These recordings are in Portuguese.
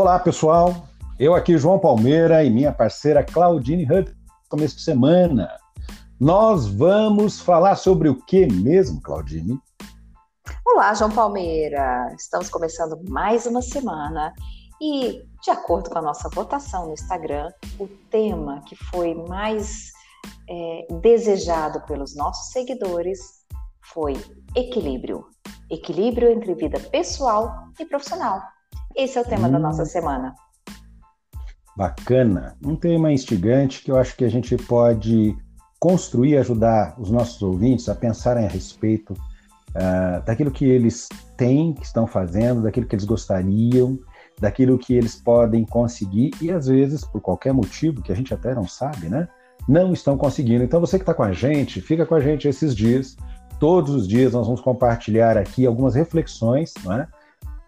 Olá, pessoal. Eu aqui, João Palmeira, e minha parceira Claudine Hunt, começo de semana. Nós vamos falar sobre o que mesmo, Claudine? Olá, João Palmeira. Estamos começando mais uma semana e, de acordo com a nossa votação no Instagram, o tema que foi mais é, desejado pelos nossos seguidores foi equilíbrio. Equilíbrio entre vida pessoal e profissional. Esse é o tema hum. da nossa semana. Bacana. Um tema instigante que eu acho que a gente pode construir, ajudar os nossos ouvintes a pensarem a respeito uh, daquilo que eles têm, que estão fazendo, daquilo que eles gostariam, daquilo que eles podem conseguir e às vezes, por qualquer motivo que a gente até não sabe, né? Não estão conseguindo. Então, você que está com a gente, fica com a gente esses dias. Todos os dias nós vamos compartilhar aqui algumas reflexões, não é?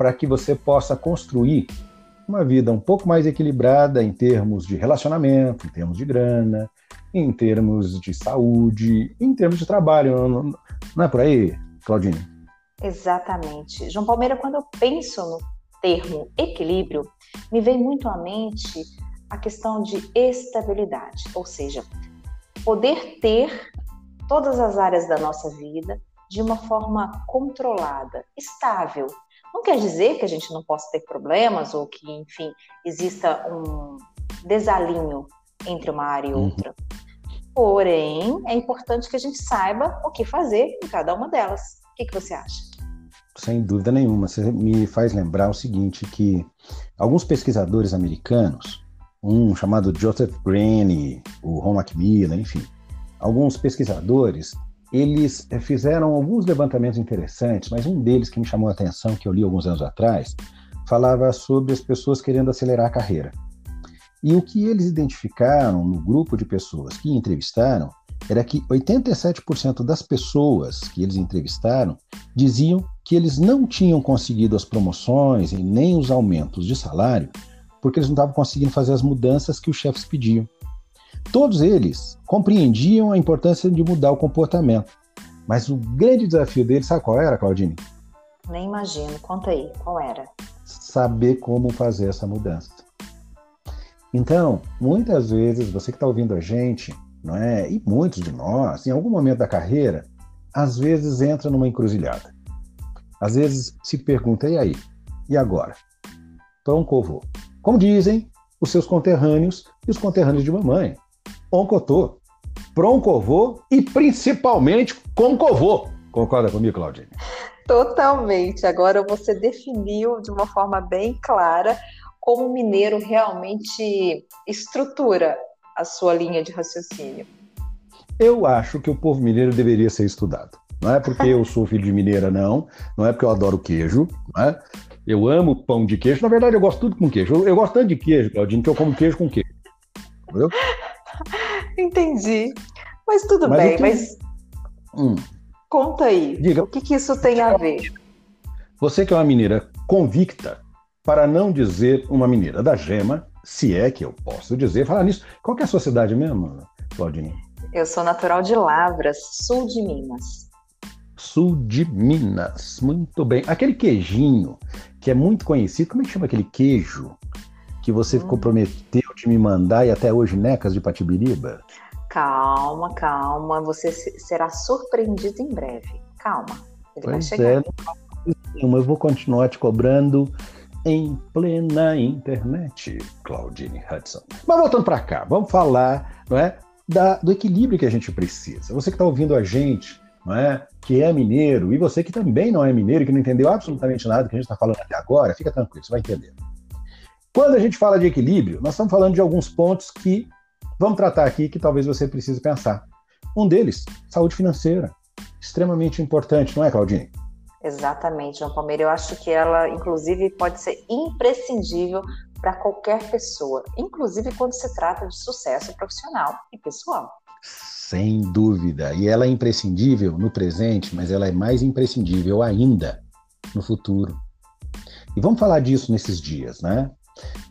Para que você possa construir uma vida um pouco mais equilibrada em termos de relacionamento, em termos de grana, em termos de saúde, em termos de trabalho. Não, é por aí, Claudine? Exatamente. João Palmeira, quando eu penso no termo equilíbrio, me vem muito à mente a questão de estabilidade, ou seja, poder ter todas as áreas da nossa vida de uma forma controlada, estável, não quer dizer que a gente não possa ter problemas ou que, enfim, exista um desalinho entre uma área e uhum. outra. Porém, é importante que a gente saiba o que fazer em cada uma delas. O que, que você acha? Sem dúvida nenhuma. Você me faz lembrar o seguinte, que alguns pesquisadores americanos, um chamado Joseph Green, o Ron Macmillan, enfim, alguns pesquisadores eles eh, fizeram alguns levantamentos interessantes, mas um deles que me chamou a atenção, que eu li alguns anos atrás, falava sobre as pessoas querendo acelerar a carreira. E o que eles identificaram no grupo de pessoas que entrevistaram era que 87% das pessoas que eles entrevistaram diziam que eles não tinham conseguido as promoções e nem os aumentos de salário porque eles não estavam conseguindo fazer as mudanças que os chefes pediam. Todos eles compreendiam a importância de mudar o comportamento. Mas o grande desafio deles, sabe qual era, Claudine? Nem imagino. Conta aí, qual era? Saber como fazer essa mudança. Então, muitas vezes, você que está ouvindo a gente, não é? E muitos de nós, em algum momento da carreira, às vezes entra numa encruzilhada. Às vezes se pergunta, e aí? E agora? Então, covô. Como dizem os seus conterrâneos e os conterrâneos de mamãe. Oncotô, Proncovô e principalmente Concovô. Concorda comigo, Claudine? Totalmente. Agora você definiu de uma forma bem clara como o mineiro realmente estrutura a sua linha de raciocínio. Eu acho que o povo mineiro deveria ser estudado. Não é porque eu sou filho de mineira, não. Não é porque eu adoro queijo. Não é? Eu amo pão de queijo. Na verdade, eu gosto tudo com queijo. Eu, eu gosto tanto de queijo, Claudine, que eu como queijo com queijo. Entendeu? Entendi. Mas tudo mas bem, que... mas. Hum. Conta aí. Diga. O que, que isso tem a ver? Você que é uma mineira convicta, para não dizer uma mineira da gema, se é que eu posso dizer, falar nisso. Qual que é a sua cidade mesmo, Claudine? Eu sou natural de Lavras, sul de Minas. Sul de Minas, muito bem. Aquele queijinho que é muito conhecido, como é que chama aquele queijo que você hum. comprometeu de me mandar e até hoje necas de Patibiriba? Calma, calma, você será surpreendido em breve. Calma, ele pois vai chegar. É, eu vou continuar te cobrando em plena internet, Claudine Hudson. Mas voltando para cá, vamos falar, não é, da, do equilíbrio que a gente precisa. Você que está ouvindo a gente, não é, que é mineiro, e você que também não é mineiro, que não entendeu absolutamente nada que a gente está falando até agora, fica tranquilo, você vai entender. Quando a gente fala de equilíbrio, nós estamos falando de alguns pontos que vamos tratar aqui que talvez você precise pensar. Um deles, saúde financeira. extremamente importante, não é, Claudine? Exatamente, João Palmeira. Eu acho que ela, inclusive, pode ser imprescindível para qualquer pessoa, inclusive quando se trata de sucesso profissional e pessoal. Sem dúvida. E ela é imprescindível no presente, mas ela é mais imprescindível ainda no futuro. E vamos falar disso nesses dias, né?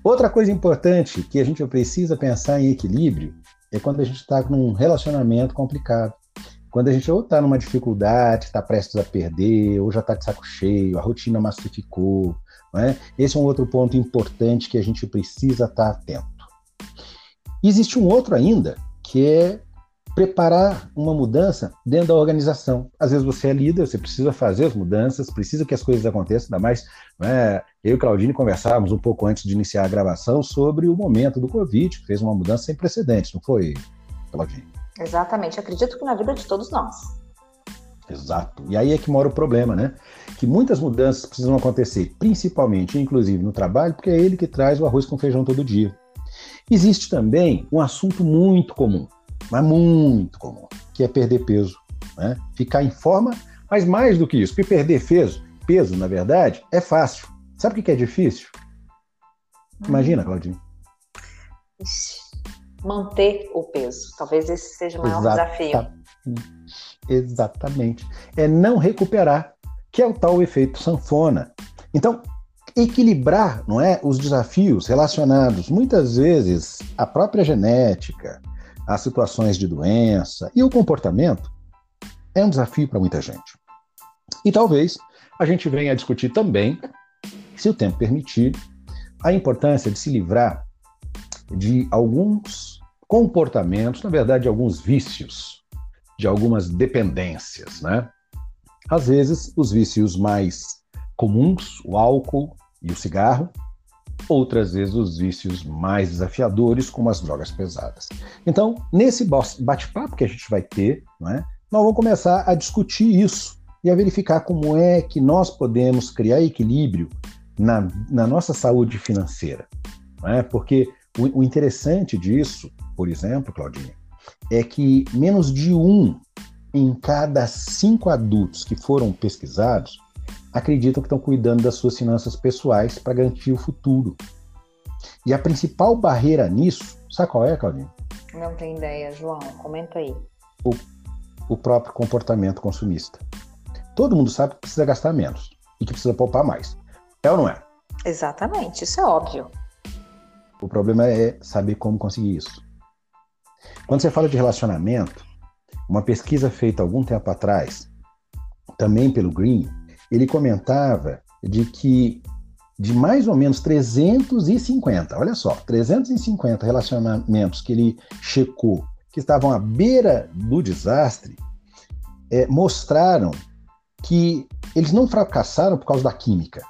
Outra coisa importante que a gente precisa pensar em equilíbrio é quando a gente está num relacionamento complicado. Quando a gente ou está numa dificuldade, está prestes a perder, ou já está de saco cheio, a rotina massificou. Né? Esse é um outro ponto importante que a gente precisa estar tá atento. Existe um outro ainda, que é preparar uma mudança dentro da organização. Às vezes você é líder, você precisa fazer as mudanças, precisa que as coisas aconteçam, ainda mais né, eu e Claudine conversávamos um pouco antes de iniciar a gravação sobre o momento do Covid, que fez uma mudança sem precedentes, não foi, Claudine? Exatamente, acredito que na vida de todos nós. Exato. E aí é que mora o problema, né? Que muitas mudanças precisam acontecer, principalmente, inclusive no trabalho, porque é ele que traz o arroz com feijão todo dia. Existe também um assunto muito comum, mas muito comum, que é perder peso. Né? Ficar em forma, mas mais do que isso, porque perder peso, peso, na verdade, é fácil. Sabe o que é difícil? Imagina, Claudinho. Manter o peso. Talvez esse seja o maior desafio. Exatamente. É não recuperar, que é o tal efeito sanfona. Então, equilibrar, não é, os desafios relacionados muitas vezes à própria genética, as situações de doença e o comportamento é um desafio para muita gente. E talvez a gente venha a discutir também, se o tempo permitir, a importância de se livrar de alguns comportamentos, na verdade, alguns vícios, de algumas dependências, né? Às vezes, os vícios mais comuns, o álcool e o cigarro, outras vezes os vícios mais desafiadores, como as drogas pesadas. Então, nesse bate-papo que a gente vai ter, é, nós vamos começar a discutir isso e a verificar como é que nós podemos criar equilíbrio na, na nossa saúde financeira. É? Porque o, o interessante disso, por exemplo, Claudinha, é que menos de um em cada cinco adultos que foram pesquisados acreditam que estão cuidando das suas finanças pessoais para garantir o futuro. E a principal barreira nisso, sabe qual é, Claudinho? Não tenho ideia, João. Comenta aí. O, o próprio comportamento consumista. Todo mundo sabe que precisa gastar menos e que precisa poupar mais. É ou não é? Exatamente, isso é óbvio. O problema é saber como conseguir isso. Quando você fala de relacionamento, uma pesquisa feita algum tempo atrás, também pelo Green, ele comentava de que de mais ou menos 350, olha só, 350 relacionamentos que ele checou que estavam à beira do desastre, é, mostraram que eles não fracassaram por causa da química.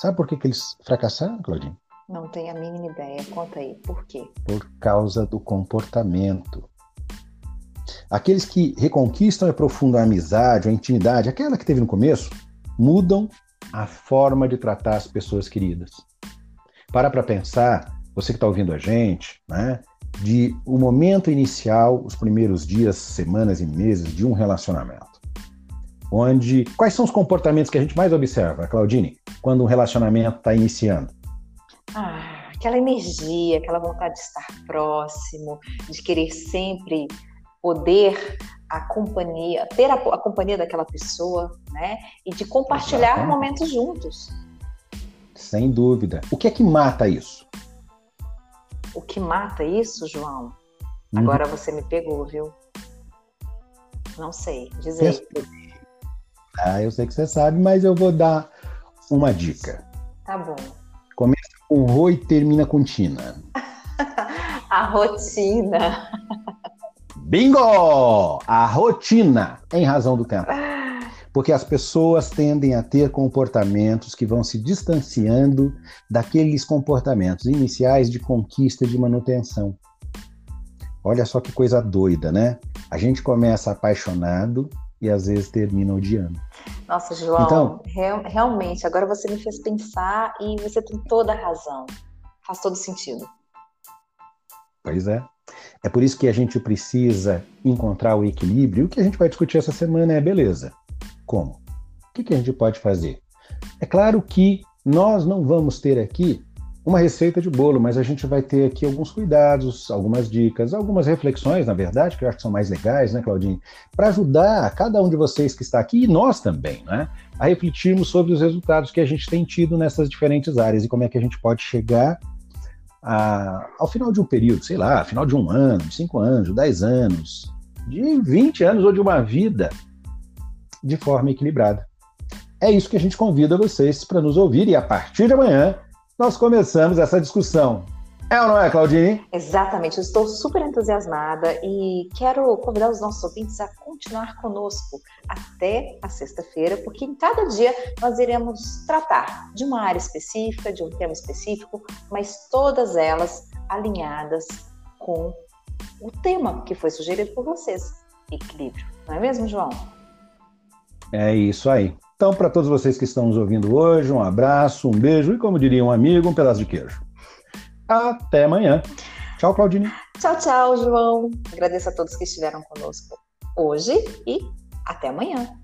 Sabe por que, que eles fracassaram, Claudinho? Não tenho a mínima ideia. Conta aí, por quê? Por causa do comportamento. Aqueles que reconquistam e aprofundam a amizade, a intimidade, aquela que teve no começo, mudam a forma de tratar as pessoas queridas. Para para pensar, você que está ouvindo a gente, né, de o momento inicial, os primeiros dias, semanas e meses de um relacionamento. Onde quais são os comportamentos que a gente mais observa, Claudine, quando um relacionamento está iniciando? Ah, aquela energia, aquela vontade de estar próximo, de querer sempre poder a companhia, ter a, a companhia daquela pessoa, né? E de compartilhar Exatamente. momentos juntos. Sem dúvida. O que é que mata isso? O que mata isso, João? Uhum. Agora você me pegou, viu? Não sei, diz aí. Ah, eu sei que você sabe, mas eu vou dar uma dica. Tá bom. Começa com ro e termina com tina. a rotina. Bingo! A rotina, em razão do tempo. Porque as pessoas tendem a ter comportamentos que vão se distanciando daqueles comportamentos iniciais de conquista e de manutenção. Olha só que coisa doida, né? A gente começa apaixonado e às vezes termina odiando. Nossa, João, então, real, realmente, agora você me fez pensar e você tem toda a razão. Faz todo sentido. Pois é. É por isso que a gente precisa encontrar o equilíbrio. O que a gente vai discutir essa semana é beleza. Como? O que, a gente pode fazer? É claro que nós não vamos ter aqui uma receita de bolo, mas a gente vai ter aqui alguns cuidados, algumas dicas, algumas reflexões, na verdade, que eu acho que são mais legais, né, Claudinho? Para ajudar cada um de vocês que está aqui, e nós também, né, a refletirmos sobre os resultados que a gente tem tido nessas diferentes áreas e como é que a gente pode chegar ao final de um período, sei lá, final de um ano, cinco anos, de dez anos, de 20 anos ou de uma vida de forma equilibrada. É isso que a gente convida vocês para nos ouvir e a partir de amanhã nós começamos essa discussão. É ou não é, Claudine? Exatamente, eu estou super entusiasmada e quero convidar os nossos ouvintes a continuar conosco até a sexta-feira, porque em cada dia nós iremos tratar de uma área específica, de um tema específico, mas todas elas alinhadas com o tema que foi sugerido por vocês: equilíbrio. Não é mesmo, João? É isso aí. Então, para todos vocês que estão nos ouvindo hoje, um abraço, um beijo e, como diria um amigo, um pedaço de queijo. Até amanhã. Tchau, Claudine. Tchau, tchau, João. Agradeço a todos que estiveram conosco hoje e até amanhã.